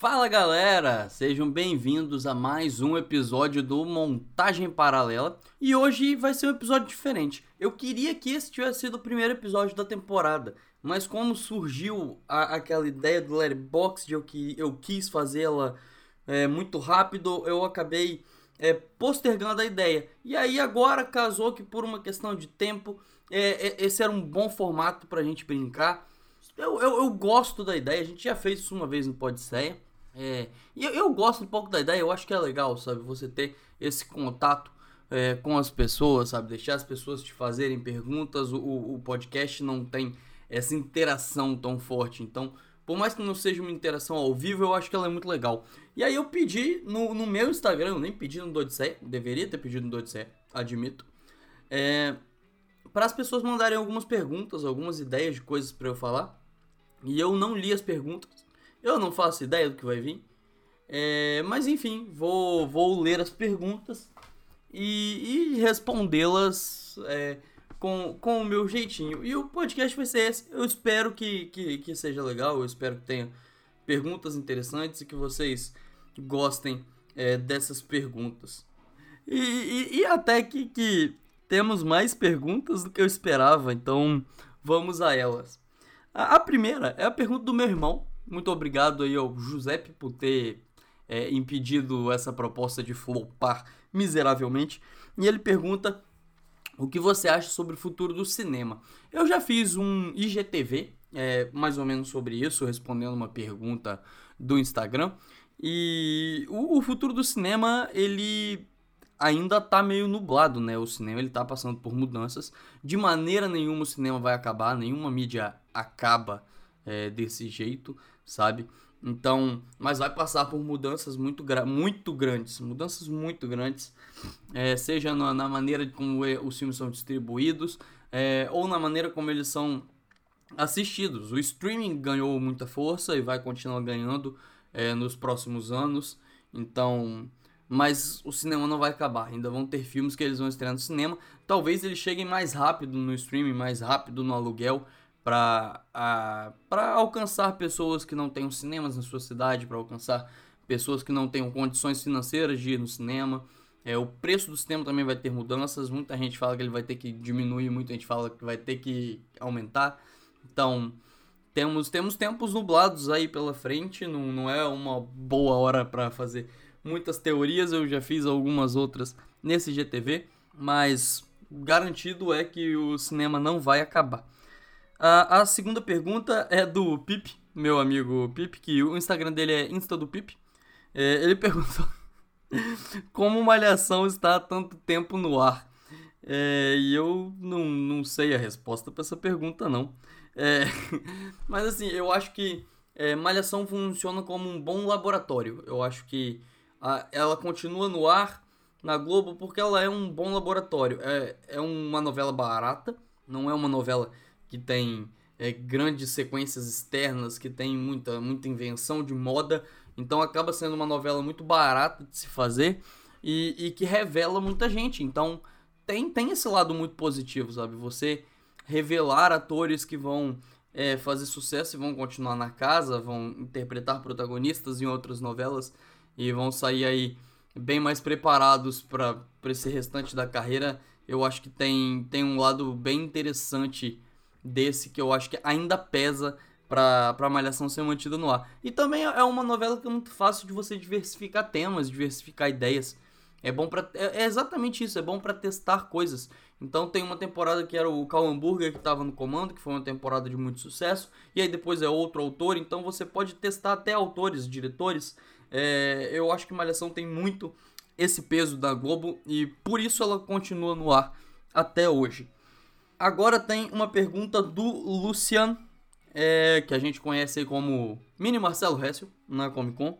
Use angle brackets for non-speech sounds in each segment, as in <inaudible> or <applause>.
Fala galera, sejam bem-vindos a mais um episódio do Montagem Paralela e hoje vai ser um episódio diferente. Eu queria que esse tivesse sido o primeiro episódio da temporada, mas como surgiu a, aquela ideia do Letterboxd de eu, que eu quis fazê-la é, muito rápido, eu acabei é, postergando a ideia. E aí agora casou que por uma questão de tempo, é, é esse era um bom formato pra gente brincar. Eu, eu, eu, gosto da ideia, a gente já fez isso uma vez no Podseia. É, e eu, eu, gosto um pouco da ideia, eu acho que é legal, sabe? Você ter esse contato é, com as pessoas, sabe? Deixar as pessoas te fazerem perguntas. O, o podcast não tem essa interação tão forte. Então, por mais que não seja uma interação ao vivo, eu acho que ela é muito legal. E aí eu pedi no, no meu Instagram, eu nem pedi no Dodicé, deveria ter pedido no Dodicé, admito. É, para as pessoas mandarem algumas perguntas, algumas ideias de coisas para eu falar. E eu não li as perguntas. Eu não faço ideia do que vai vir. É, mas enfim, vou, vou ler as perguntas e, e respondê-las é, com, com o meu jeitinho. E o podcast vai ser esse. Eu espero que, que, que seja legal, eu espero que tenha perguntas interessantes e que vocês gostem é, dessas perguntas. E, e, e, até que, que temos mais perguntas do que eu esperava, então vamos a elas. A, a primeira é a pergunta do meu irmão, muito obrigado aí ao Giuseppe por ter é, impedido essa proposta de flopar miseravelmente. E ele pergunta o que você acha sobre o futuro do cinema. Eu já fiz um IGTV, é, mais ou menos sobre isso, respondendo uma pergunta do Instagram. E o, o futuro do cinema, ele ainda tá meio nublado, né? O cinema ele tá passando por mudanças. De maneira nenhuma o cinema vai acabar, nenhuma mídia acaba é, desse jeito sabe? Então, mas vai passar por mudanças muito, muito grandes, mudanças muito grandes, é, seja na, na, maneira como os filmes são distribuídos, é, ou na maneira como eles são assistidos. O streaming ganhou muita força e vai continuar ganhando é, nos próximos anos, então, mas o cinema não vai acabar, ainda vão ter filmes que eles vão estrear no cinema, talvez eles cheguem mais rápido no streaming, mais rápido no aluguel, para alcançar pessoas que não tenham cinemas na sua cidade, para alcançar pessoas que não tenham condições financeiras de ir no cinema. É, o preço do cinema também vai ter mudanças. Muita gente fala que ele vai ter que diminuir, muita gente fala que vai ter que aumentar. Então, temos, temos tempos nublados aí pela frente. Não, não é uma boa hora para fazer muitas teorias. Eu já fiz algumas outras nesse GTV, mas garantido é que o cinema não vai acabar. A, a segunda pergunta é do Pip, meu amigo Pip, que o Instagram dele é Insta do Pip. É, ele <laughs> perguntou como Malhação está há tanto tempo no ar. É, e eu não, não sei a resposta para essa pergunta, não. É, <laughs> mas assim, eu acho que é, Malhação funciona como um bom laboratório. Eu acho que a, ela continua no ar na Globo porque ela é um bom laboratório. É, é uma novela barata, não é uma novela que tem é, grandes sequências externas, que tem muita, muita invenção de moda. Então acaba sendo uma novela muito barata de se fazer e, e que revela muita gente. Então tem, tem esse lado muito positivo, sabe? Você revelar atores que vão é, fazer sucesso e vão continuar na casa, vão interpretar protagonistas em outras novelas e vão sair aí bem mais preparados para esse restante da carreira. Eu acho que tem, tem um lado bem interessante desse que eu acho que ainda pesa para a Malhação ser mantida no ar. E também é uma novela que é muito fácil de você diversificar temas, diversificar ideias. É bom para é, é, exatamente isso, é bom para testar coisas. Então tem uma temporada que era o Cal Hamburger que estava no comando, que foi uma temporada de muito sucesso, e aí depois é outro autor, então você pode testar até autores, diretores. É, eu acho que Malhação tem muito esse peso da Globo e por isso ela continua no ar até hoje. Agora tem uma pergunta do Lucian, é, que a gente conhece como Mini Marcelo Hessel na Comic Con.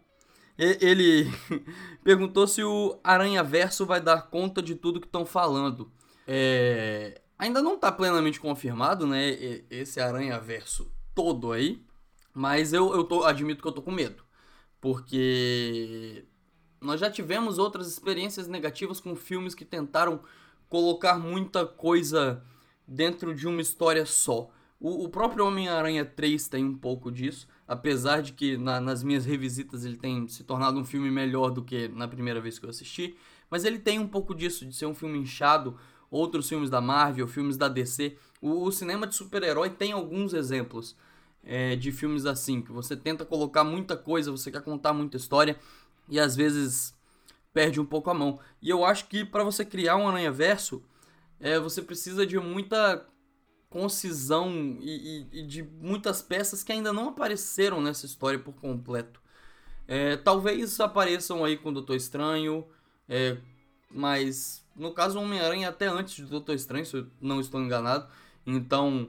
Ele <laughs> perguntou se o Aranha Verso vai dar conta de tudo que estão falando. É, ainda não está plenamente confirmado, né? Esse Aranha Verso todo aí. Mas eu, eu tô, admito que eu tô com medo. Porque nós já tivemos outras experiências negativas com filmes que tentaram colocar muita coisa dentro de uma história só. O, o próprio Homem-Aranha 3 tem um pouco disso, apesar de que na, nas minhas revisitas ele tem se tornado um filme melhor do que na primeira vez que eu assisti. Mas ele tem um pouco disso, de ser um filme inchado. Outros filmes da Marvel, filmes da DC. O, o cinema de super-herói tem alguns exemplos é, de filmes assim, que você tenta colocar muita coisa, você quer contar muita história e às vezes perde um pouco a mão. E eu acho que para você criar um Aranha Verso, é, você precisa de muita concisão e, e, e, de muitas peças que ainda não apareceram nessa história por completo. É, talvez apareçam aí com o Doutor Estranho, é, mas no caso Homem-Aranha até antes do Doutor Estranho, se eu não estou enganado. Então,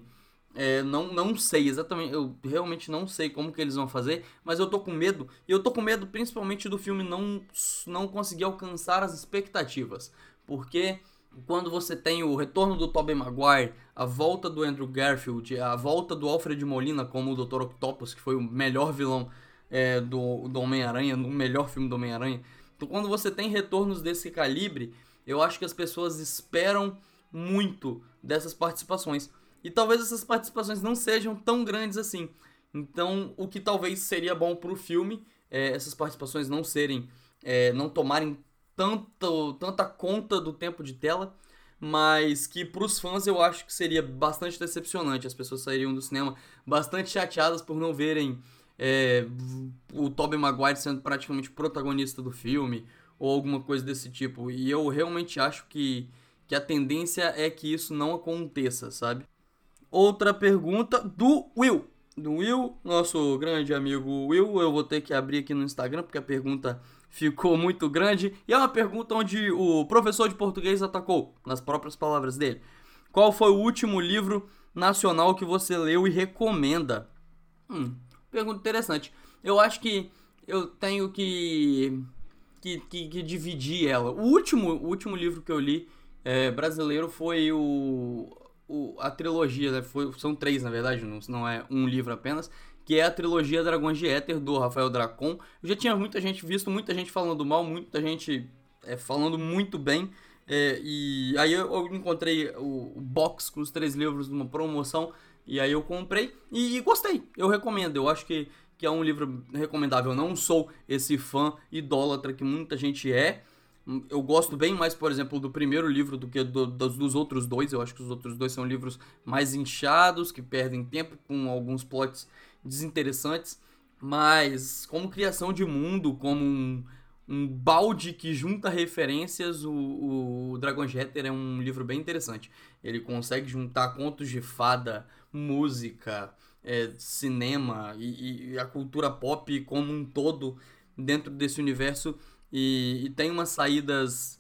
é, não, não sei exatamente, eu realmente não sei como que eles vão fazer, mas eu tô com medo, e eu tô com medo principalmente do filme não, não conseguir alcançar as expectativas, porque quando você tem o retorno do Tobey Maguire, a volta do Andrew Garfield, a volta do Alfred Molina como o Dr. Octopus, que foi o melhor vilão é, do, do Homem-Aranha, no melhor filme do Homem-Aranha, então quando você tem retornos desse calibre, eu acho que as pessoas esperam muito dessas participações. E talvez essas participações não sejam tão grandes assim. Então, o que talvez seria bom para o filme é essas participações não serem, é, não tomarem tanto, tanta conta do tempo de tela, mas que para os fãs eu acho que seria bastante decepcionante. As pessoas sairiam do cinema bastante chateadas por não verem é, o Tobey Maguire sendo praticamente protagonista do filme ou alguma coisa desse tipo. E eu realmente acho que, que a tendência é que isso não aconteça, sabe? outra pergunta do Will. Do Will, nosso grande amigo Will. Eu vou ter que abrir aqui no Instagram porque a pergunta ficou muito grande. E é uma pergunta onde o professor de português atacou, nas próprias palavras dele. Qual foi o último livro nacional que você leu e recomenda? Hum, pergunta interessante. Eu acho que eu tenho que, que, que, que dividir ela. O último, o último livro que eu li é, brasileiro foi o o, a trilogia, né, foi, são três na verdade, não, não é um livro apenas, que é a trilogia Dragões de Éter do Rafael Dracon. Eu já tinha muita gente visto, muita gente falando mal, muita gente é, falando muito bem. É, e aí eu, eu encontrei o, o, box com os três livros numa promoção e aí eu comprei e, e, gostei. Eu recomendo. Eu acho que, que é um livro recomendável. Eu não sou esse fã idólatra que muita gente é, eu gosto bem mais, por exemplo, do primeiro livro do que do, dos, dos, outros dois. Eu acho que os outros dois são livros mais inchados, que perdem tempo com alguns plots desinteressantes. Mas, como criação de mundo, como um, um balde que junta referências, o, o Dragon Jeter é um livro bem interessante. Ele consegue juntar contos de fada, música, é, cinema e, e a cultura pop como um todo dentro desse universo e, e tem umas saídas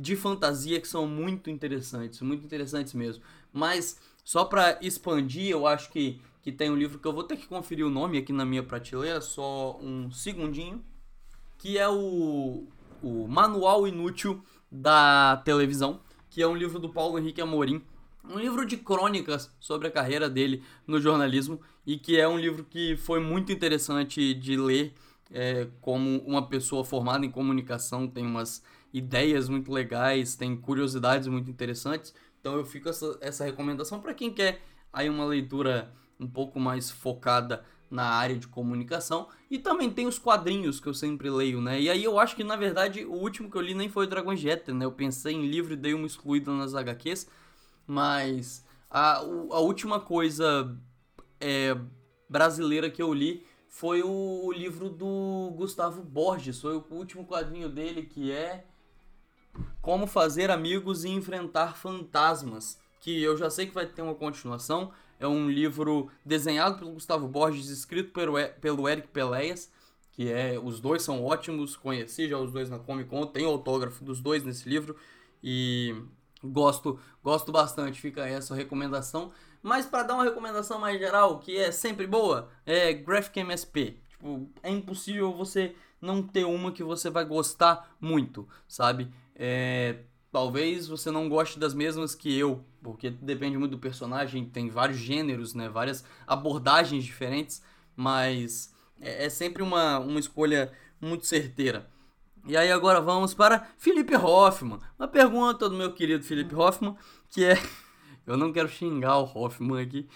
de fantasia que são muito interessantes, muito interessantes mesmo. Mas só para expandir, eu acho que, que tem um livro que eu vou ter que conferir o nome aqui na minha prateleira, só um segundinho, que é o, o Manual Inútil da Televisão, que é um livro do Paulo Henrique Amorim, um livro de crônicas sobre a carreira dele no jornalismo e que é um livro que foi muito interessante de ler é, como uma pessoa formada em comunicação, tem umas ideias muito legais, tem curiosidades muito interessantes. Então eu fico essa, essa recomendação para quem quer aí uma leitura um pouco mais focada na área de comunicação. E também tem os quadrinhos que eu sempre leio, né? E aí eu acho que, na verdade, o último que eu li nem foi o Dragon Jet, né? Eu pensei em livro e dei uma excluída nas HQs. Mas a, a última coisa é, brasileira que eu li foi o livro do Gustavo Borges, foi o último quadrinho dele que é Como Fazer Amigos e Enfrentar Fantasmas, que eu já sei que vai ter uma continuação. É um livro desenhado pelo Gustavo Borges, escrito pelo, pelo Eric Peleias, que é os dois são ótimos, conheci já os dois na Comic Con, tem autógrafo dos dois nesse livro e gosto, gosto bastante, fica essa recomendação. Mas para dar uma recomendação mais geral, que é sempre boa, é Graphic MSP. Tipo, é impossível você não ter uma que você vai gostar muito, sabe? É, talvez você não goste das mesmas que eu, porque depende muito do personagem, tem vários gêneros, né? Várias abordagens diferentes, mas é, é sempre uma, uma escolha muito certeira. E aí agora vamos para Felipe Hoffman. Uma pergunta do meu querido Felipe Hoffman, que é <laughs> eu não quero xingar o Hoffman aqui.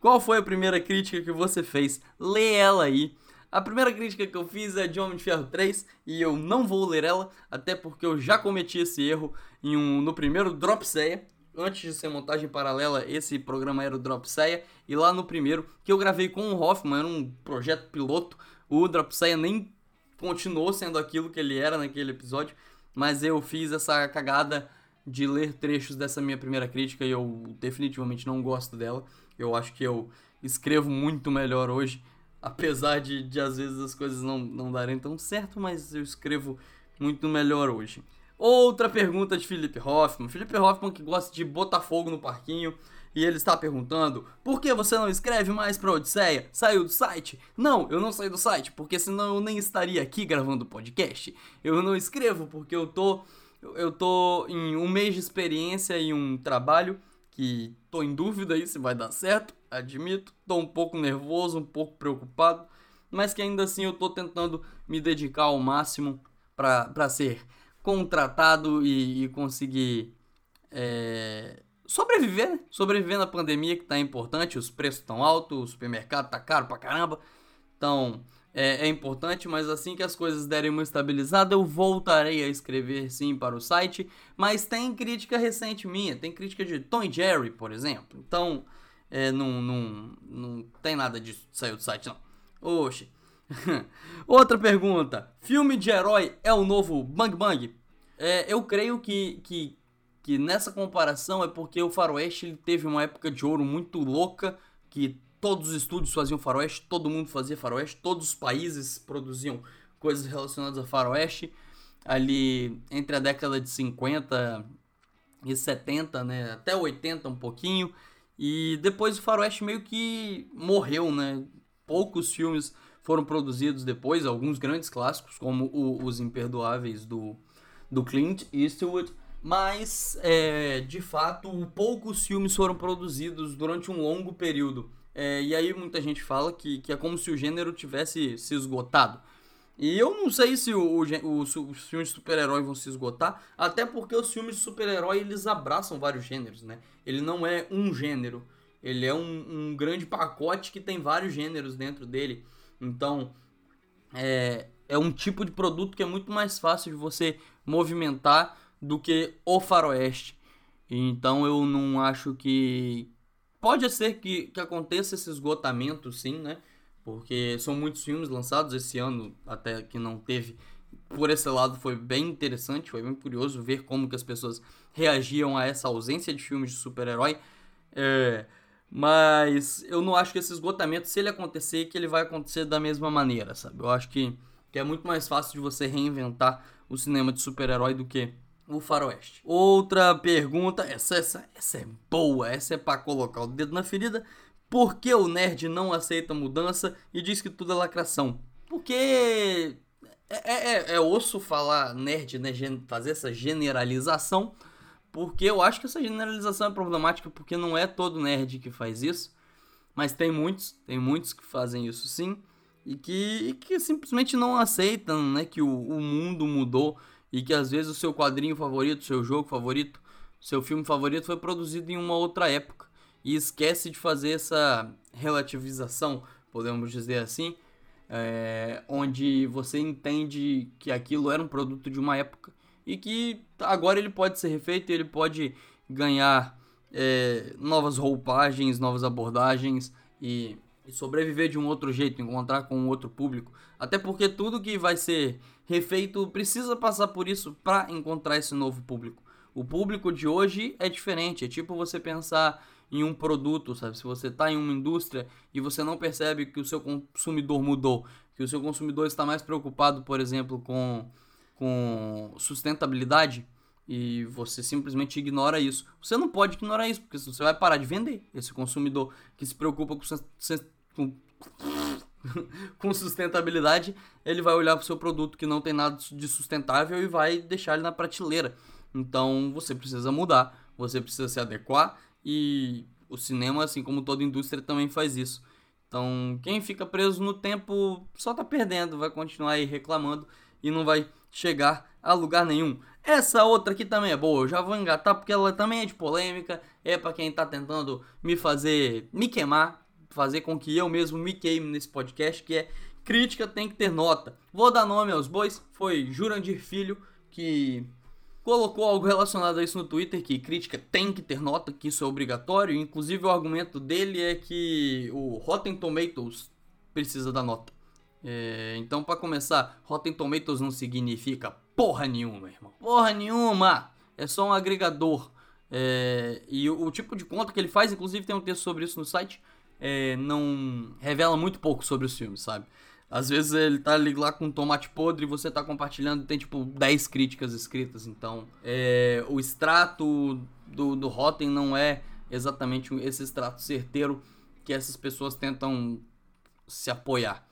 Qual foi a primeira crítica que você fez? Lê ela aí. A primeira crítica que eu fiz é de Homem de Ferro 3 e eu não vou ler ela, até porque eu já cometi esse erro em um, no primeiro Dropseia. Antes de ser montagem paralela, esse programa era o Dropseia. E lá no primeiro, que eu gravei com o Hoffman, era um projeto piloto, o Dropseia nem continuou sendo aquilo que ele era naquele episódio. Mas eu fiz essa cagada de ler trechos dessa minha primeira crítica e eu definitivamente não gosto dela. Eu acho que eu escrevo muito melhor hoje, apesar de, de às vezes as coisas não, não darem tão certo, mas eu escrevo muito melhor hoje. Outra pergunta de Felipe Hoffman. Felipe Hoffman que gosta de botar fogo no parquinho. E ele está perguntando: por que você não escreve mais para Odisseia? Saiu do site? Não, eu não saí do site, porque senão eu nem estaria aqui gravando podcast. Eu não escrevo porque eu tô eu tô em um mês de experiência em um trabalho que tô em dúvida aí se vai dar certo, admito. Tô um pouco nervoso, um pouco preocupado, mas que ainda assim eu tô tentando me dedicar ao máximo para ser contratado e, e conseguir é, sobreviver, né? Sobreviver na pandemia que tá importante, os preços estão altos, o supermercado tá caro pra caramba. Então, é, é, importante, mas assim que as coisas derem uma estabilizada, eu voltarei a escrever sim para o site. Mas tem crítica recente minha, tem crítica de Tom e Jerry, por exemplo. Então, é, não, não, não tem nada disso de sair do site, não. Oxe. <laughs> Outra pergunta: filme de herói é o novo Bang Bang? É, eu creio que, que, que nessa comparação é porque o Faroeste ele teve uma época de ouro muito louca que todos os estúdios faziam faroeste, todo mundo fazia faroeste, todos os países produziam coisas relacionadas a faroeste. Ali entre a década de 50 e 70, né, até 80 um pouquinho. E depois o faroeste meio que morreu, né? Poucos filmes foram produzidos depois, alguns grandes clássicos, como o, Os Imperdoáveis do, do Clint Eastwood. Mas, é, de fato, poucos filmes foram produzidos durante um longo período. É, e aí muita gente fala que, que é como se o gênero tivesse se esgotado. E eu não sei se o, o, o, os filmes de super-herói vão se esgotar, até porque os filmes de super-herói eles abraçam vários gêneros, né? Ele não é um gênero, ele é um, um grande pacote que tem vários gêneros dentro dele. Então, é, é um tipo de produto que é muito mais fácil de você movimentar do que o faroeste. Então eu não acho que, Pode ser que, que aconteça esse esgotamento, sim, né? Porque são muitos filmes lançados esse ano, até que não teve. Por esse lado foi bem interessante, foi bem curioso ver como que as pessoas reagiam a essa ausência de filmes de super-herói. É, mas eu não acho que esse esgotamento, se ele acontecer, que ele vai acontecer da mesma maneira, sabe? Eu acho que, que é muito mais fácil de você reinventar o cinema de super-herói do que o faroeste. Outra pergunta, essa, essa, essa é boa, essa é para colocar o dedo na ferida. Por que o nerd não aceita mudança e diz que tudo é lacração? Porque é, é, é, é osso falar nerd, né, fazer essa generalização, porque eu acho que essa generalização é problemática porque não é todo nerd que faz isso, mas tem muitos, tem muitos que fazem isso sim, e que, e que simplesmente não aceitam, né, que o, o mundo mudou e que às vezes o seu quadrinho favorito, seu jogo favorito, seu filme favorito foi produzido em uma outra época e esquece de fazer essa relativização, podemos dizer assim, é, onde você entende que aquilo era um produto de uma época e que agora ele pode ser refeito, ele pode ganhar é, novas roupagens, novas abordagens e, e sobreviver de um outro jeito, encontrar com um outro público. Até porque tudo que vai ser refeito precisa passar por isso para encontrar esse novo público. O público de hoje é diferente, é tipo você pensar em um produto, sabe? Se você está em uma indústria e você não percebe que o seu consumidor mudou, que o seu consumidor está mais preocupado, por exemplo, com, com sustentabilidade e você simplesmente ignora isso. Você não pode ignorar isso, porque você vai parar de vender. Esse consumidor que se preocupa com, com <laughs> com sustentabilidade, ele vai olhar para o seu produto que não tem nada de sustentável e vai deixar ele na prateleira. Então você precisa mudar, você precisa se adequar e o cinema, assim como toda indústria, também faz isso. Então quem fica preso no tempo só tá perdendo, vai continuar aí reclamando e não vai chegar a lugar nenhum. Essa outra aqui também é boa, eu já vou engatar porque ela também é de polêmica, é para quem tá tentando me fazer me queimar fazer com que eu mesmo me queime nesse podcast, que é crítica tem que ter nota. Vou dar nome aos bois, foi Jurandir Filho que colocou algo relacionado a isso no Twitter, que crítica tem que ter nota, que isso é obrigatório. Inclusive o argumento dele é que o Rotten Tomatoes precisa da nota. É, então, para começar, Rotten Tomatoes não significa porra nenhuma, irmão. Porra nenhuma! É só um agregador. É, e o, o, tipo de conta que ele faz, inclusive tem um texto sobre isso no site, é, não revela muito pouco sobre os filmes, sabe? Às vezes ele tá ali lá com um tomate podre e você tá compartilhando tem tipo 10 críticas escritas. Então, é, o extrato do, do Rotten não é exatamente esse extrato certeiro que essas pessoas tentam se apoiar.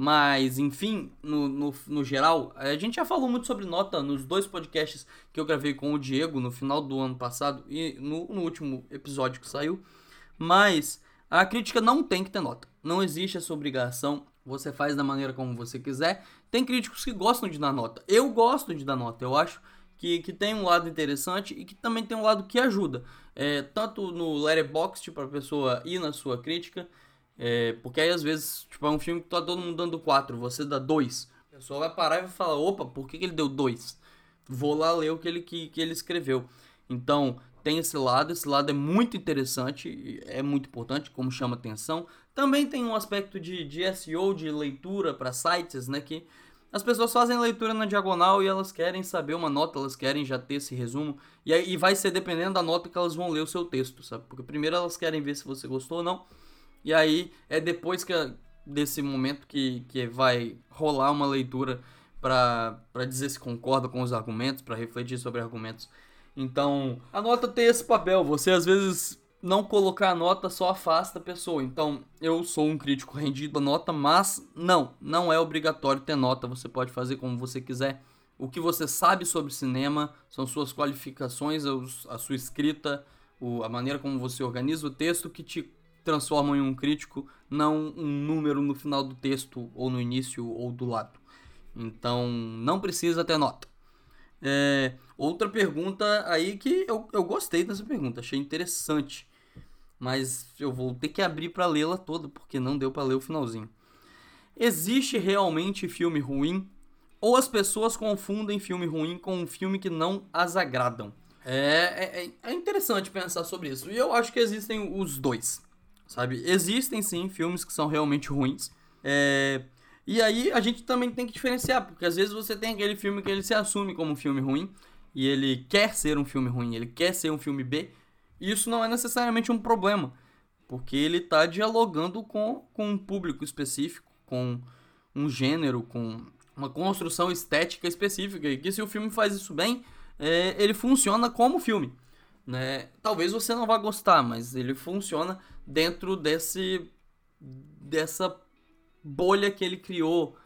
Mas, enfim, no, no, no, geral, a gente já falou muito sobre nota nos dois podcasts que eu gravei com o Diego no final do ano passado e no, no último episódio que saiu. Mas a crítica não tem que ter nota. Não existe essa obrigação você faz da maneira como você quiser. Tem críticos que gostam de dar nota. Eu gosto de dar nota. Eu acho que, que tem um lado interessante e que também tem um lado que ajuda. É, tanto no Letterboxd para a pessoa ir na sua crítica, é, porque aí às vezes tipo, é um filme que tá todo mundo dando 4, você dá 2. A pessoa vai parar e vai falar: opa, por que, que ele deu 2? Vou lá ler o que ele, que, que ele escreveu. Então, tem esse lado, esse lado é muito interessante, é muito importante, como chama atenção. Também tem um aspecto de, de SEO, de leitura para sites, né, que as pessoas fazem leitura na diagonal e elas querem saber uma nota, elas querem já ter esse resumo, e aí vai ser dependendo da nota que elas vão ler o seu texto, sabe? Porque primeiro elas querem ver se você gostou ou não, e aí é depois que desse momento que, que vai rolar uma leitura para dizer se concorda com os argumentos, para refletir sobre argumentos. Então, a nota tem esse papel. Você às vezes não colocar a nota só afasta a pessoa. Então, eu sou um crítico rendido a nota, mas não, não é obrigatório ter nota. Você pode fazer como você quiser. O que você sabe sobre cinema são suas qualificações, a sua escrita, a maneira como você organiza o texto que te transformam em um crítico, não um número no final do texto, ou no início, ou do lado. Então, não precisa ter nota. É, outra pergunta aí que eu, eu gostei dessa pergunta, achei interessante. Mas eu vou ter que abrir para lê-la toda, porque não deu para ler o finalzinho. Existe realmente filme ruim? Ou as pessoas confundem filme ruim com um filme que não as agradam? É, é, é interessante pensar sobre isso. E eu acho que existem os dois, sabe? Existem sim filmes que são realmente ruins. É, e aí a gente também tem que diferenciar, porque às vezes você tem aquele filme que ele se assume como um filme ruim e ele quer ser um filme ruim, ele quer ser um filme B, e isso não é necessariamente um problema, porque ele está dialogando com, com um público específico, com um gênero, com uma construção estética específica, e que se o filme faz isso bem, é, ele funciona como filme. Né? Talvez você não vá gostar, mas ele funciona dentro desse dessa bolha que ele criou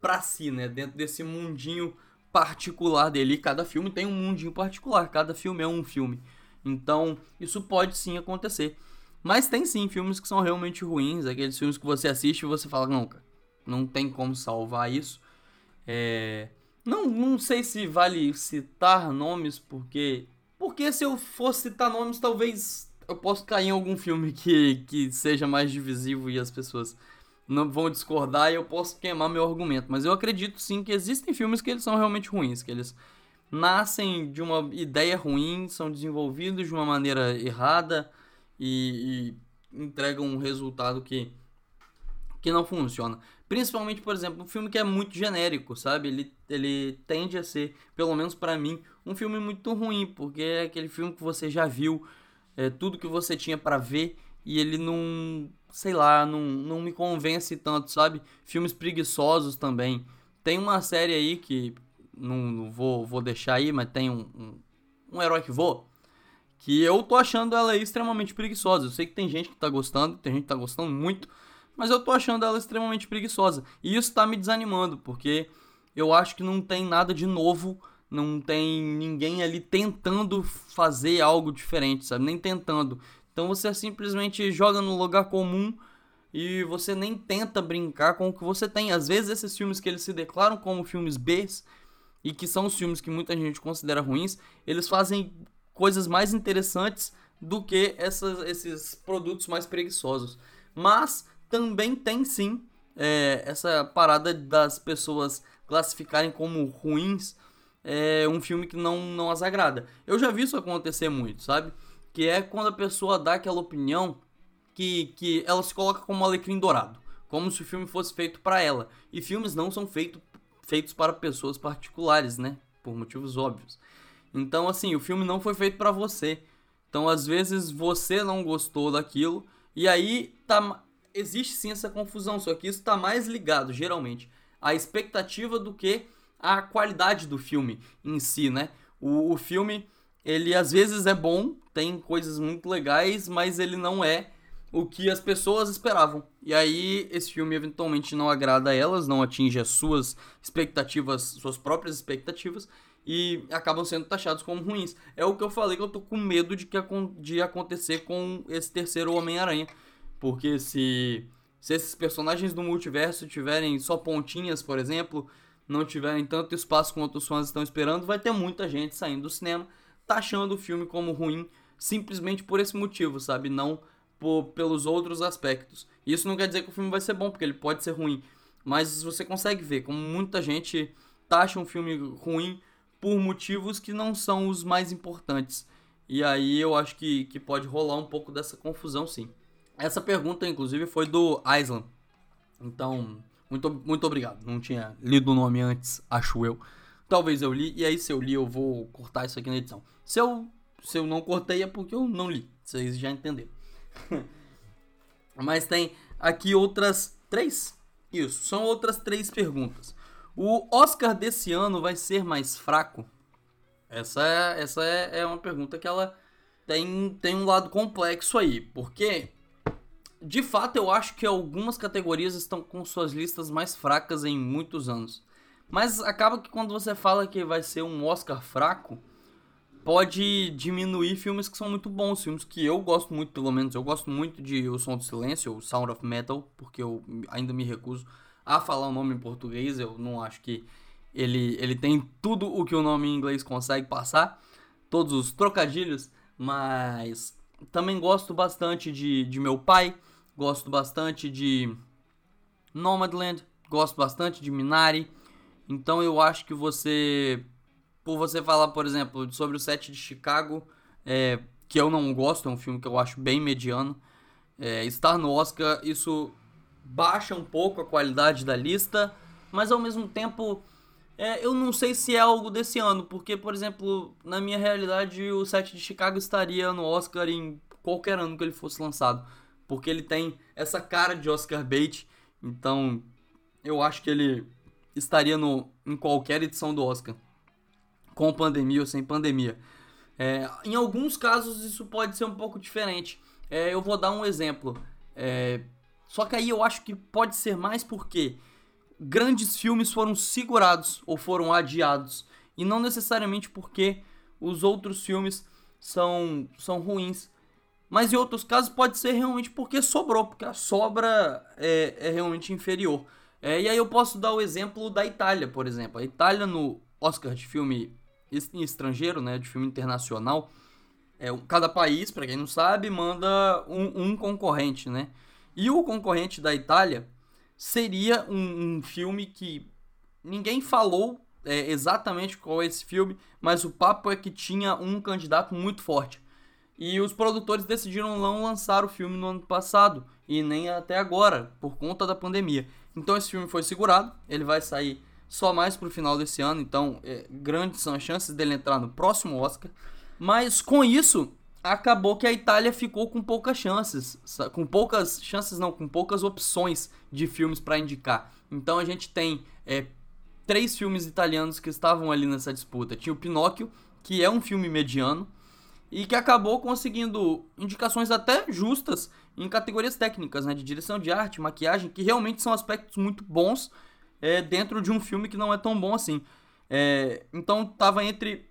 pra si, né? Dentro desse mundinho particular dele. E cada filme tem um mundinho particular, cada filme é um filme. Então, isso pode sim acontecer. Mas tem sim filmes que são realmente ruins, aqueles filmes que você assiste e você fala, não, cara, não tem como salvar isso. É... Não, não sei se vale citar nomes, porque. Porque se eu fosse citar nomes, talvez eu possa cair em algum filme que, que seja mais divisivo e as pessoas não vão discordar e eu posso queimar meu argumento. Mas eu acredito sim que existem filmes que eles são realmente ruins, que eles nascem de uma ideia ruim, são desenvolvidos de uma maneira errada e, e entregam um resultado que, que não funciona. Principalmente, por exemplo, um filme que é muito genérico, sabe? Ele, ele tende a ser, pelo menos para mim, um filme muito ruim, porque é aquele filme que você já viu, é, tudo que você tinha para ver e ele não sei lá, não, não me convence tanto, sabe? Filmes preguiçosos também. Tem uma série aí que não, não vou, vou deixar aí, mas tem um, um, um herói que voa. Que eu tô achando ela extremamente preguiçosa. Eu sei que tem gente que tá gostando, tem gente que tá gostando muito, mas eu tô achando ela extremamente preguiçosa. E isso tá me desanimando, porque eu acho que não tem nada de novo, não tem ninguém ali tentando fazer algo diferente, sabe? Nem tentando. Então você simplesmente joga no lugar comum e você nem tenta brincar com o que você tem. Às vezes esses filmes que eles se declaram como filmes B e que são os filmes que muita gente considera ruins, eles fazem coisas mais interessantes do que essas, esses produtos mais preguiçosos. Mas também tem sim é, essa parada das pessoas classificarem como ruins é, um filme que não, não as agrada. Eu já vi isso acontecer muito, sabe? Que é quando a pessoa dá aquela opinião que, que ela se coloca como alecrim dourado. Como se o filme fosse feito para ela. E filmes não são feito, feitos para pessoas particulares, né? Por motivos óbvios. Então, assim, o filme não foi feito para você. Então, às vezes, você não gostou daquilo. E aí, tá, existe sim essa confusão. Só que isso tá mais ligado, geralmente, à expectativa do que à qualidade do filme em si, né? O, o filme, ele às vezes é bom, tem coisas muito legais, mas ele não é o que as pessoas esperavam. E aí esse filme eventualmente não agrada a elas, não atinge as suas expectativas, suas próprias expectativas e acabam sendo taxados como ruins. É o que eu falei que eu tô com medo de que de acontecer com esse terceiro Homem-Aranha, porque se se esses personagens do multiverso tiverem só pontinhas, por exemplo, não tiverem tanto espaço quanto os fãs estão esperando, vai ter muita gente saindo do cinema taxando o filme como ruim simplesmente por esse motivo, sabe? Não por, pelos outros aspectos. Isso não quer dizer que o filme vai ser bom, porque ele pode ser ruim. Mas você consegue ver como muita gente taxa um filme ruim por motivos que não são os mais importantes. E aí eu acho que, que pode rolar um pouco dessa confusão, sim. Essa pergunta, inclusive, foi do Island. Então, muito, muito obrigado. Não tinha lido o nome antes, acho eu. Talvez eu li, e aí se eu li eu vou cortar isso aqui na edição. Se eu, se eu não cortei é porque eu não li. Vocês já entenderam. <laughs> Mas tem aqui outras três? Isso, são outras três perguntas. O Oscar desse ano vai ser mais fraco? Essa é, essa é, é uma pergunta que ela tem, tem um lado complexo aí. Porque, de fato, eu acho que algumas categorias estão com suas listas mais fracas em muitos anos. Mas acaba que quando você fala que vai ser um Oscar fraco, pode diminuir filmes que são muito bons, filmes que eu gosto muito, pelo menos. Eu gosto muito de O Som do Silêncio, ou Sound of Metal, porque eu ainda me recuso a falar o nome em português. Eu não acho que ele, ele tem tudo o que o nome em inglês consegue passar, todos os trocadilhos, mas também gosto bastante de, de Meu Pai, gosto bastante de Nomadland, gosto bastante de Minari. Então eu acho que você por você falar, por exemplo, sobre o set de Chicago, é, que eu não gosto, é um filme que eu acho bem mediano. É, estar no Oscar, isso baixa um pouco a qualidade da lista, mas ao mesmo tempo é, eu não sei se é algo desse ano, porque, por exemplo, na minha realidade, o set de Chicago estaria no Oscar em qualquer ano que ele fosse lançado, porque ele tem essa cara de Oscar bait, então eu acho que ele estaria no, em qualquer edição do Oscar com pandemia ou sem pandemia. É, em alguns casos isso pode ser um pouco diferente. É, eu vou dar um exemplo. É, só que aí eu acho que pode ser mais porque grandes filmes foram segurados ou foram adiados. E não necessariamente porque os outros filmes são, são ruins. Mas em outros casos pode ser realmente porque sobrou, porque a sobra é, é realmente inferior. É, e aí eu posso dar o exemplo da Itália, por exemplo. A Itália no Oscar de filme estrangeiro, né, de filme internacional, é, cada país, para quem não sabe, manda um, um, concorrente, né? E o concorrente da Itália seria um, um filme que ninguém falou é, exatamente qual é esse filme, mas o papo é que tinha um candidato muito forte. E os produtores decidiram não lançar o filme no ano passado e nem até agora, por conta da pandemia. Então esse filme foi segurado, ele vai sair só mais pro final desse ano, então é, grandes são as chances dele entrar no próximo Oscar. Mas com isso, acabou que a Itália ficou com poucas chances, com poucas chances não, com poucas opções de filmes para indicar. Então a gente tem é, três filmes italianos que estavam ali nessa disputa. Tinha o Pinóquio, que é um filme mediano e que acabou conseguindo indicações até justas em categorias técnicas, né, de direção de arte, maquiagem, que realmente são aspectos muito bons é, dentro de um filme que não é tão bom assim. É, então tava entre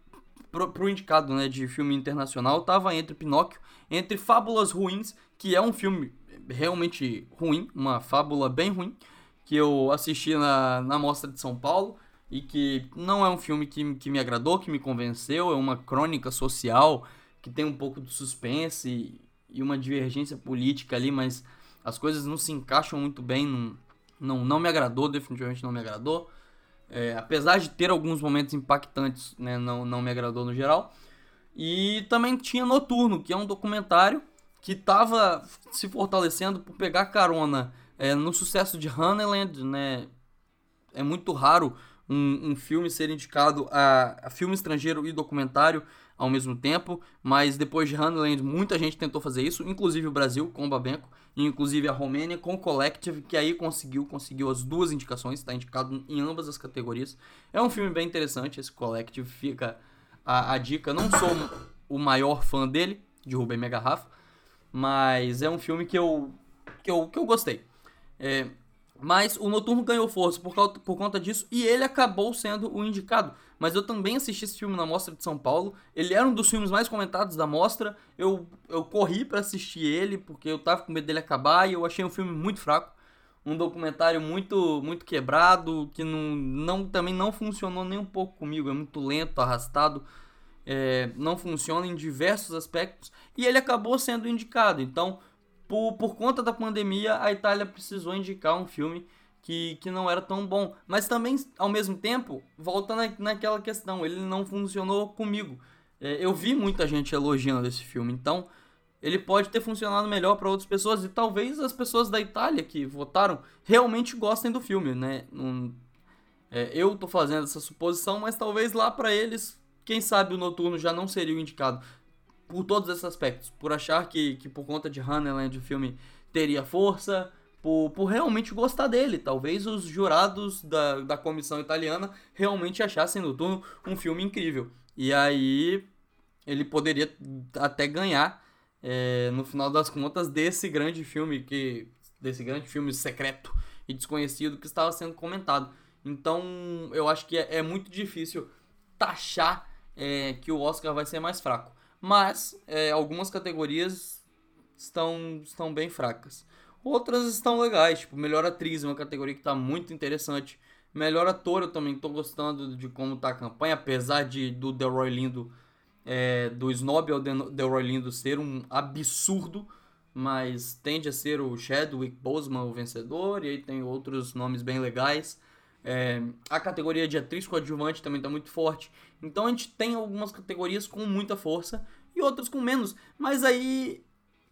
pro, pro indicado né, de filme internacional, tava entre Pinóquio, entre Fábulas Ruins, que é um filme realmente ruim, uma fábula bem ruim, que eu assisti na, na Mostra de São Paulo e que não é um filme que, que me agradou, que me convenceu, é uma crônica social que tem um pouco de suspense e, uma divergência política ali, mas as coisas não se encaixam muito bem, não, não, não me agradou, definitivamente não me agradou. É, apesar de ter alguns momentos impactantes, né, não, não me agradou no geral. E também tinha Noturno, que é um documentário que estava se fortalecendo por pegar carona é, no sucesso de Honeyland, né? É muito raro um, um filme ser indicado a, a, filme estrangeiro e documentário ao mesmo tempo, mas depois de Honeyland muita gente tentou fazer isso, inclusive o Brasil com o Babenco, inclusive a Romênia com o Collective, que aí conseguiu, conseguiu as duas indicações, está indicado em ambas as categorias. É um filme bem interessante, esse Collective fica a, a dica. Não sou o maior fã dele, de Rubem Minha Garrafa, mas é um filme que eu, que eu, que eu gostei. É, mas o Noturno ganhou força por, causa, por conta disso e ele acabou sendo o indicado. Mas eu também assisti esse filme na Mostra de São Paulo. Ele era um dos filmes mais comentados da mostra. Eu, eu corri para assistir ele porque eu tava com medo dele acabar e eu achei um filme muito fraco. Um documentário muito muito quebrado, que não, não, também não funcionou nem um pouco comigo. É muito lento, arrastado. É, não funciona em diversos aspectos. E ele acabou sendo indicado. Então por, por conta da pandemia, a Itália precisou indicar um filme que, que não era tão bom. Mas também, ao mesmo tempo, volta na, naquela questão, ele não funcionou comigo. É, eu vi muita gente elogiando esse filme, então ele pode ter funcionado melhor para outras pessoas e talvez as pessoas da Itália que votaram realmente gostem do filme, né? Um, é, eu tô fazendo essa suposição, mas talvez lá para eles, quem sabe o Noturno já não seria o indicado por todos esses aspectos. Por achar que, que por conta de Honeyland o filme teria força, por, por realmente gostar dele. Talvez os jurados da, da comissão italiana realmente achassem Noturno um filme incrível. E aí ele poderia até ganhar, é, no final das contas, desse grande filme que. desse grande filme secreto e desconhecido que estava sendo comentado. Então eu acho que é, é muito difícil taxar é, que o Oscar vai ser mais fraco mas é, algumas categorias estão, estão bem fracas. Outras estão legais, tipo, melhor atriz é uma categoria que está muito interessante. Melhor ator eu também estou gostando de como está a campanha, apesar de do Delroy Lindo, é, do Snob ao Delroy Lindo ser um absurdo, mas tende a ser o Chadwick Boseman o vencedor, e aí tem outros nomes bem legais. É, a categoria de atriz coadjuvante também está muito forte. Então a gente tem algumas categorias com muita força e outras com menos. Mas aí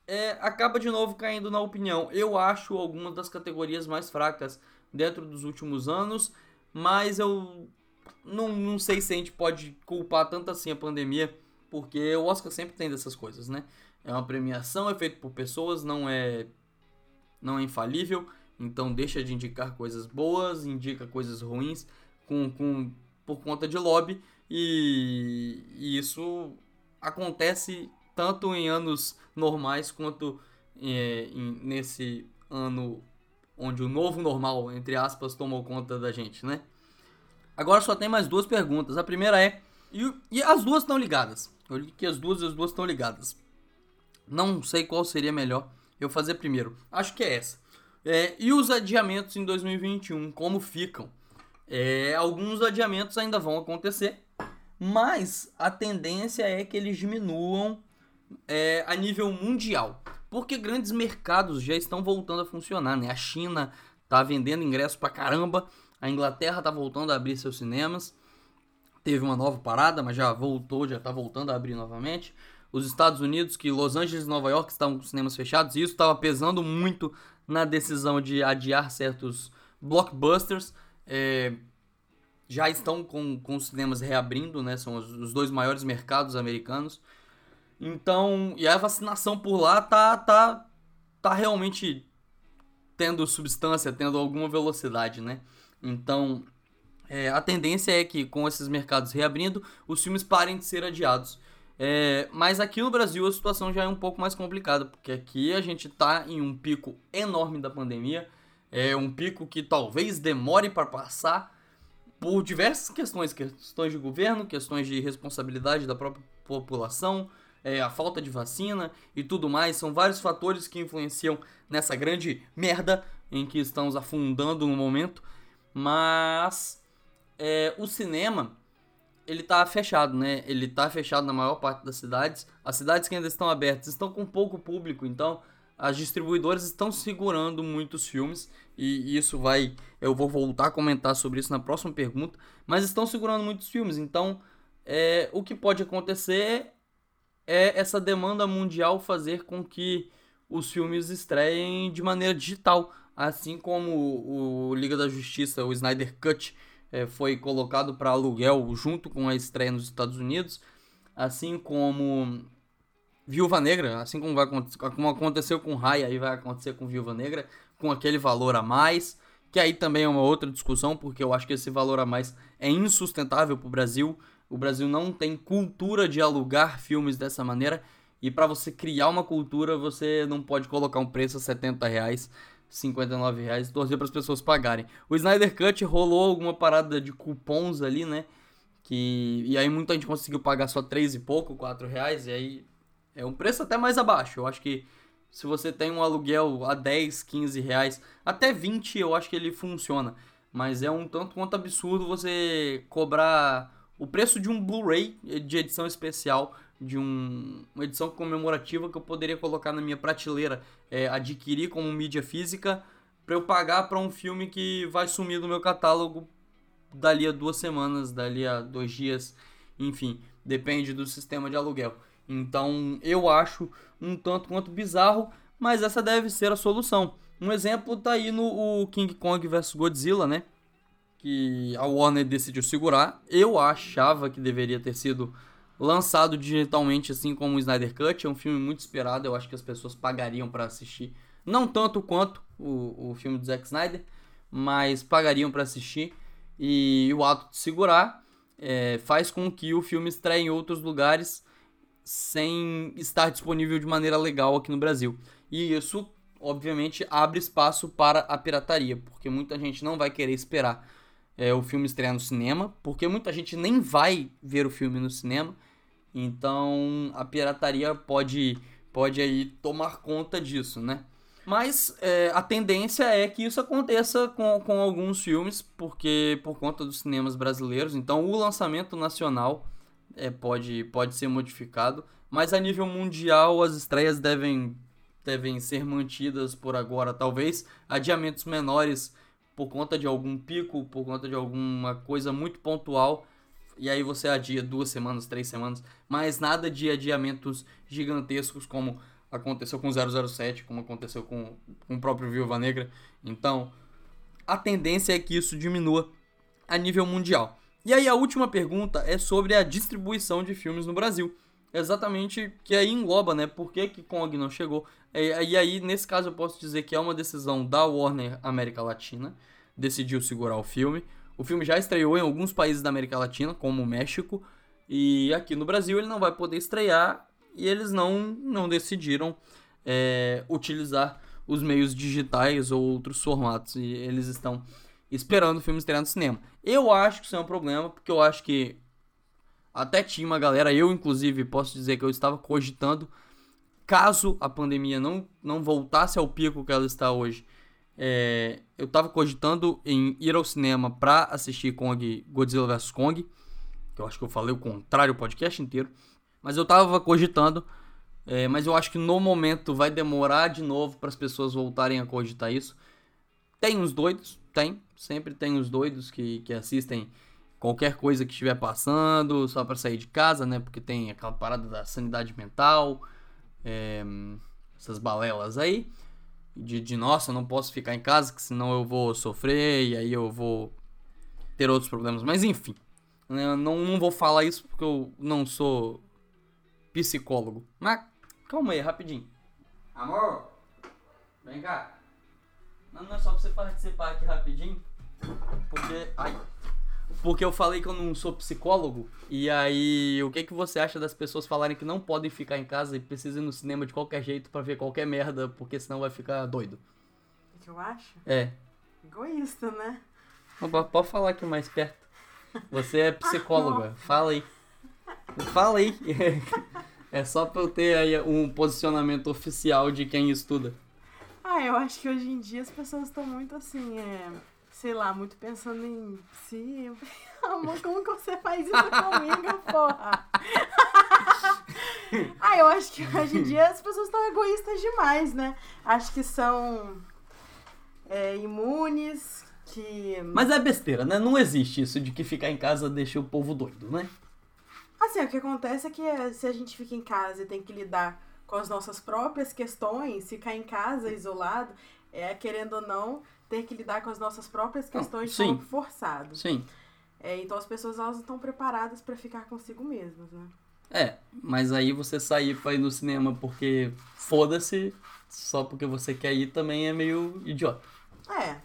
é, acaba de novo caindo na opinião. Eu acho algumas das categorias mais fracas dentro dos últimos anos, mas eu não, não sei se a gente pode culpar tanto assim a pandemia, porque o Oscar sempre tem dessas coisas, né? É uma premiação, é feito por pessoas, não é não é infalível. Então deixa de indicar coisas boas, indica coisas ruins com, com, por conta de lobby. E, e isso acontece tanto em anos normais quanto é, em, nesse ano onde o novo normal, entre aspas, tomou conta da gente, né? Agora só tem mais duas perguntas. A primeira é. E, e as duas estão ligadas. Eu li que as duas as duas estão ligadas. Não sei qual seria melhor eu fazer primeiro. Acho que é essa. É, e os adiamentos em 2021, como ficam? É, alguns adiamentos ainda vão acontecer, mas a tendência é que eles diminuam é, a nível mundial, porque grandes mercados já estão voltando a funcionar. Né? A China está vendendo ingressos pra caramba, a Inglaterra está voltando a abrir seus cinemas, teve uma nova parada, mas já voltou, já está voltando a abrir novamente os Estados Unidos, que Los Angeles e Nova York estavam com cinemas fechados, e isso estava pesando muito na decisão de adiar certos blockbusters. É, já estão com, com os cinemas reabrindo, né? São os, os, dois maiores mercados americanos. Então, e a vacinação por lá tá, tá, tá realmente tendo substância, tendo alguma velocidade, né? Então, é, a tendência é que com esses mercados reabrindo, os filmes parem de ser adiados. É, mas aqui no Brasil a situação já é um pouco mais complicada, porque aqui a gente está em um pico enorme da pandemia, é um pico que talvez demore para passar por diversas questões, questões de governo, questões de responsabilidade da própria população, é, a falta de vacina e tudo mais, são vários fatores que influenciam nessa grande merda em que estamos afundando no momento, mas é, o cinema ele tá fechado, né? Ele tá fechado na maior parte das cidades. As cidades que ainda estão abertas estão com pouco público, então as distribuidoras estão segurando muitos filmes e isso vai, eu vou voltar a comentar sobre isso na próxima pergunta, mas estão segurando muitos filmes, então é, o que pode acontecer é essa demanda mundial fazer com que os filmes estreiem de maneira digital, assim como o Liga da Justiça, o Snyder Cut, é, foi colocado para aluguel junto com a estreia nos Estados Unidos, assim como Viúva Negra, assim como, vai, como aconteceu com Raya, aí vai acontecer com Viúva Negra, com aquele valor a mais, que aí também é uma outra discussão, porque eu acho que esse valor a mais é insustentável para o Brasil. O Brasil não tem cultura de alugar filmes dessa maneira, e para você criar uma cultura, você não pode colocar um preço a 70 reais, 59 reais torcer para as pessoas pagarem. O Snyder Cut rolou alguma parada de cupons ali, né? Que, e aí muita gente conseguiu pagar só 3 e pouco, 4 reais, e aí é um preço até mais abaixo. Eu acho que se você tem um aluguel a 10, 15 reais, até 20 eu acho que ele funciona. Mas é um tanto quanto absurdo você cobrar o preço de um Blu-ray de edição especial, de um, uma edição comemorativa que eu poderia colocar na minha prateleira, é, adquirir como mídia física, para eu pagar para um filme que vai sumir do meu catálogo dali a duas semanas, dali a dois dias, enfim, depende do sistema de aluguel. Então eu acho um tanto quanto bizarro, mas essa deve ser a solução. Um exemplo tá aí no King Kong vs Godzilla, né? Que a Warner decidiu segurar. Eu achava que deveria ter sido lançado digitalmente, assim como o Snyder Cut. É um filme muito esperado, eu acho que as pessoas pagariam para assistir. Não tanto quanto o, o filme do Zack Snyder, mas pagariam para assistir. E o ato de segurar é, faz com que o filme estreie em outros lugares sem estar disponível de maneira legal aqui no Brasil. E isso, obviamente, abre espaço para a pirataria, porque muita gente não vai querer esperar é, o filme estrear no cinema, porque muita gente nem vai ver o filme no cinema. Então a pirataria pode, pode aí tomar conta disso, né? Mas é, a tendência é que isso aconteça com, com alguns filmes, porque por conta dos cinemas brasileiros. Então o lançamento nacional é, pode, pode ser modificado, mas a nível mundial as estreias devem, devem ser mantidas por agora. Talvez adiamentos menores por conta de algum pico, por conta de alguma coisa muito pontual. E aí você adia duas semanas, três semanas, mas nada de adiamentos gigantescos como aconteceu com 007, como aconteceu com, com o próprio Viúva Negra. Então, a tendência é que isso diminua a nível mundial. E aí a última pergunta é sobre a distribuição de filmes no Brasil. Exatamente, que aí engloba, né? Por que, que Kong não chegou? E, aí, nesse caso, eu posso dizer que é uma decisão da Warner América Latina. Decidiu segurar o filme. O filme já estreou em alguns países da América Latina, como o México. E aqui no Brasil ele não vai poder estrear. E eles não, não decidiram é, utilizar os meios digitais ou outros formatos. E eles estão esperando o filme estrear no cinema. Eu acho que isso é um problema, porque eu acho que até tinha uma galera, eu inclusive posso dizer que eu estava cogitando, caso a pandemia não, não voltasse ao pico que ela está hoje, é, eu estava cogitando em ir ao cinema para assistir Kong, Godzilla vs Kong, que eu acho que eu falei o contrário o podcast inteiro, mas eu estava cogitando, é, mas eu acho que no momento vai demorar de novo para as pessoas voltarem a cogitar isso. Tem uns doidos, tem, sempre tem os doidos que, que assistem qualquer coisa que estiver passando só para sair de casa, né? Porque tem aquela parada da sanidade mental, é, essas balelas aí. De, de nossa, não posso ficar em casa, que senão eu vou sofrer e aí eu vou ter outros problemas. Mas enfim, né? não, não vou falar isso porque eu não sou psicólogo. Mas calma aí, rapidinho. Amor, vem cá. Não, não é só pra você participar aqui rapidinho. Porque. Ai. Porque eu falei que eu não sou psicólogo. E aí, o que, que você acha das pessoas falarem que não podem ficar em casa e precisam ir no cinema de qualquer jeito para ver qualquer merda, porque senão vai ficar doido? O que eu acho? É. Egoísta, né? Pode falar aqui mais perto. Você é <laughs> psicóloga. Fala aí. Fala aí. <laughs> É só pra eu ter aí um posicionamento oficial de quem estuda. Ah, eu acho que hoje em dia as pessoas estão muito assim, é, sei lá, muito pensando em si. <laughs> Amor, como que você faz isso comigo, porra? <laughs> ah, eu acho que hoje em dia as pessoas estão egoístas demais, né? Acho que são é, imunes, que. Mas é besteira, né? Não existe isso de que ficar em casa deixa o povo doido, né? Assim, o que acontece é que é, se a gente fica em casa e tem que lidar com as nossas próprias questões, ficar em casa isolado, é, querendo ou não, ter que lidar com as nossas próprias questões de forma forçado. Sim. É, então as pessoas elas estão preparadas para ficar consigo mesmas, né? É, mas aí você sair pra ir no cinema porque foda-se, só porque você quer ir também é meio idiota. É.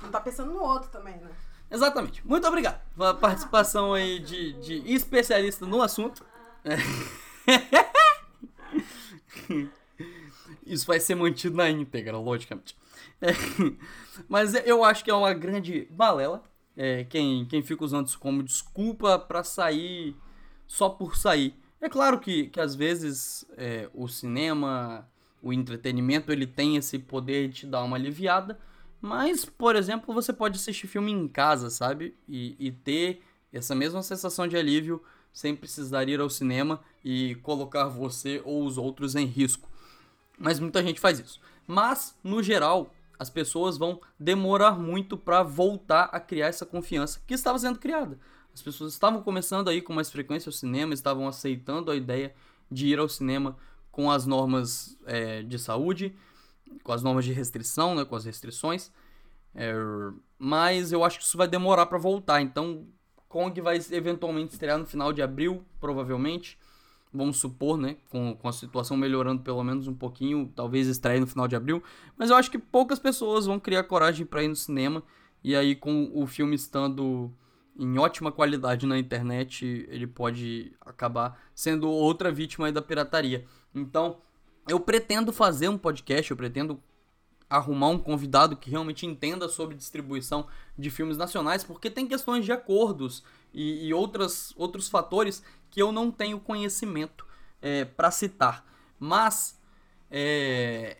Não tá pensando no outro também, né? Exatamente. Muito obrigado pela participação aí de, de especialista no assunto. É. <laughs> Isso vai ser mantido na íntegra, logicamente. É. <laughs> Mas eu acho que é uma grande balela. É, quem, quem fica usando isso como desculpa para sair só por sair. É claro que, que às vezes é, o cinema, o entretenimento, ele tem esse poder de te dar uma aliviada. Mas, por exemplo, você pode assistir filme em casa, sabe? E, e ter essa mesma sensação de alívio sem precisar ir ao cinema e colocar você ou os outros em risco. Mas muita gente faz isso. Mas, no geral, as pessoas vão demorar muito para voltar a criar essa confiança que estava sendo criada. As pessoas estavam começando aí com mais frequência ao cinema, estavam aceitando a ideia de ir ao cinema com as normas é, de saúde, com as normas de restrição, né, com as restrições. É, mas eu acho que isso vai demorar para voltar. Então, Kong vai eventualmente estrear no final de abril, provavelmente. Vamos supor, né? Com, com a situação melhorando pelo menos um pouquinho, talvez estreie no final de abril. Mas eu acho que poucas pessoas vão criar coragem para ir no cinema. E aí, com o filme estando em ótima qualidade na internet, ele pode acabar sendo outra vítima da pirataria. Então, eu pretendo fazer um podcast, eu pretendo arrumar um convidado que realmente entenda sobre distribuição de filmes nacionais, porque tem questões de acordos e, e outras, outros fatores que eu não tenho conhecimento é, para citar. Mas é,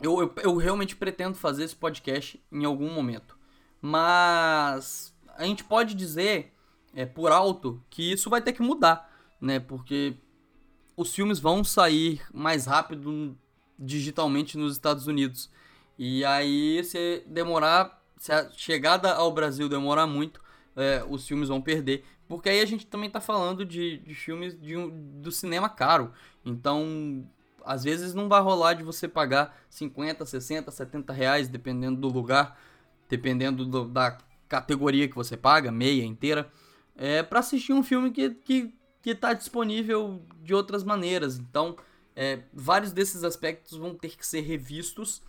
eu, eu, eu realmente pretendo fazer esse podcast em algum momento. Mas a gente pode dizer é, por alto que isso vai ter que mudar, né? Porque os filmes vão sair mais rápido digitalmente nos Estados Unidos. E aí, se demorar, se a chegada ao Brasil demorar muito, é, os filmes vão perder. Porque aí a gente também está falando de, de filmes de do cinema caro. Então, às vezes não vai rolar de você pagar 50, 60, 70 reais, dependendo do lugar, dependendo do, da categoria que você paga, meia inteira, é para assistir um filme que, que que está disponível de outras maneiras. Então, é, vários desses aspectos vão ter que ser revistos.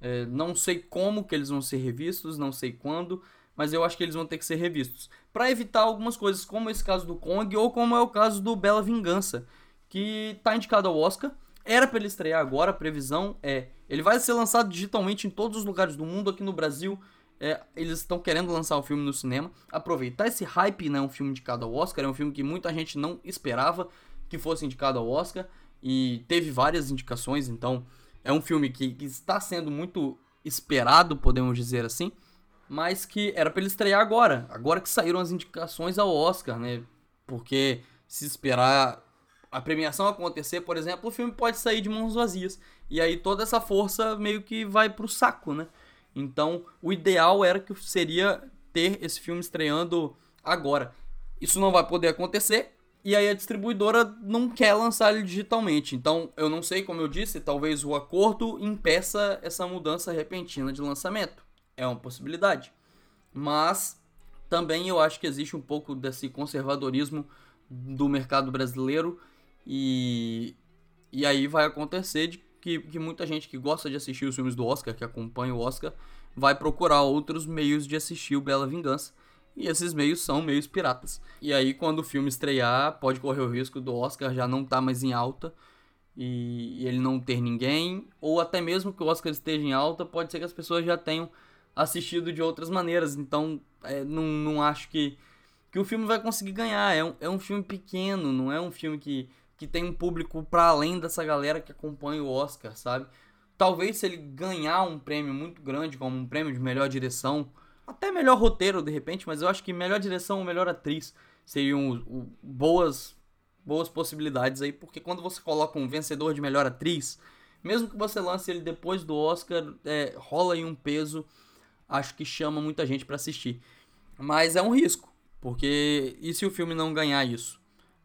É, não sei como que eles vão ser revistos, não sei quando, mas eu acho que eles vão ter que ser revistos. Para evitar algumas coisas, como esse caso do Kong ou como é o caso do Bela Vingança, que está indicado ao Oscar. Era para ele estrear agora, a previsão é, ele vai ser lançado digitalmente em todos os lugares do mundo, aqui no Brasil é, eles estão querendo lançar o filme no cinema, aproveitar esse hype, né, um filme indicado ao Oscar, é um filme que muita gente não esperava que fosse indicado ao Oscar, e teve várias indicações, então é um filme que está sendo muito esperado, podemos dizer assim, mas que era para ele estrear agora, agora que saíram as indicações ao Oscar, né, porque se esperar a premiação acontecer, por exemplo, o filme pode sair de mãos vazias, e aí toda essa força meio que vai pro saco, né, então, o ideal era que seria ter esse filme estreando agora. Isso não vai poder acontecer e aí a distribuidora não quer lançar ele digitalmente. Então, eu não sei, como eu disse, talvez o acordo impeça essa mudança repentina de lançamento. É uma possibilidade. Mas também eu acho que existe um pouco desse conservadorismo do mercado brasileiro e, e aí vai acontecer de que, que muita gente que gosta de assistir os filmes do Oscar, que acompanha o Oscar, vai procurar outros meios de assistir o Bela Vingança. E esses meios são meios piratas. E aí, quando o filme estrear, pode correr o risco do Oscar já não estar tá mais em alta e ele não ter ninguém, ou até mesmo que o Oscar esteja em alta, pode ser que as pessoas já tenham assistido de outras maneiras. Então, é, não, não acho que, que o filme vai conseguir ganhar. É um, é um filme pequeno, não é um filme que que tem um público para além dessa galera que acompanha o Oscar, sabe? Talvez se ele ganhar um prêmio muito grande, como um prêmio de melhor direção, até melhor roteiro de repente, mas eu acho que melhor direção ou melhor atriz seriam o, o, boas boas possibilidades aí, porque quando você coloca um vencedor de melhor atriz, mesmo que você lance ele depois do Oscar, é, rola aí um peso, acho que chama muita gente para assistir. Mas é um risco, porque e se o filme não ganhar isso?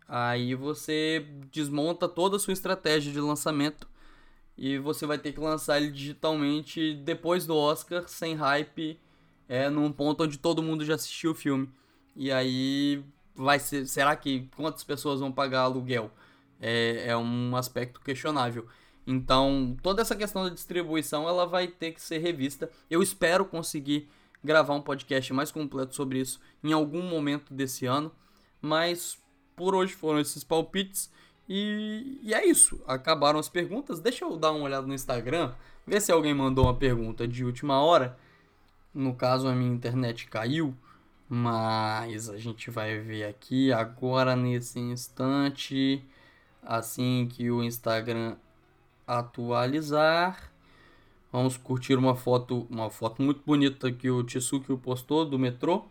Aí você desmonta toda a sua estratégia de lançamento e você vai ter que lançar ele digitalmente depois do Oscar, sem hype, é num ponto onde todo mundo já assistiu o filme. E aí vai ser, será que quantas pessoas vão pagar aluguel? É, é um aspecto questionável. Então, toda essa questão da distribuição, ela vai ter que ser revista. Eu espero conseguir gravar um podcast mais completo sobre isso em algum momento desse ano, mas por hoje foram esses palpites. E, e, é isso. Acabaram as perguntas. Deixa eu dar uma olhada no Instagram, ver se alguém mandou uma pergunta de última hora. No caso, a minha internet caiu. Mas a gente vai ver aqui agora nesse instante. Assim que o Instagram atualizar. Vamos curtir uma foto, uma foto muito bonita que o Tsuki postou do metrô.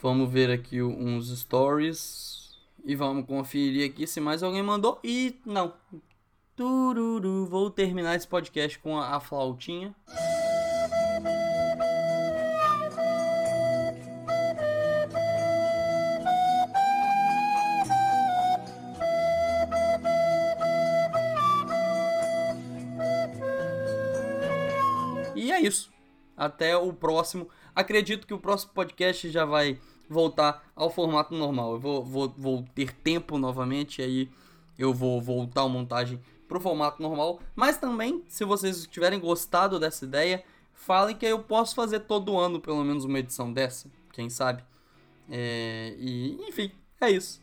Vamos ver aqui uns stories. E vamos conferir aqui se mais alguém mandou. E não. Tururu. Vou terminar esse podcast com a, a flautinha. Até o próximo. Acredito que o próximo podcast já vai voltar ao formato normal. Eu vou, vou, vou ter tempo novamente, aí eu vou voltar a montagem pro formato normal. Mas também, se vocês tiverem gostado dessa ideia, falem que eu posso fazer todo ano pelo menos uma edição dessa, quem sabe. É, e enfim, é isso.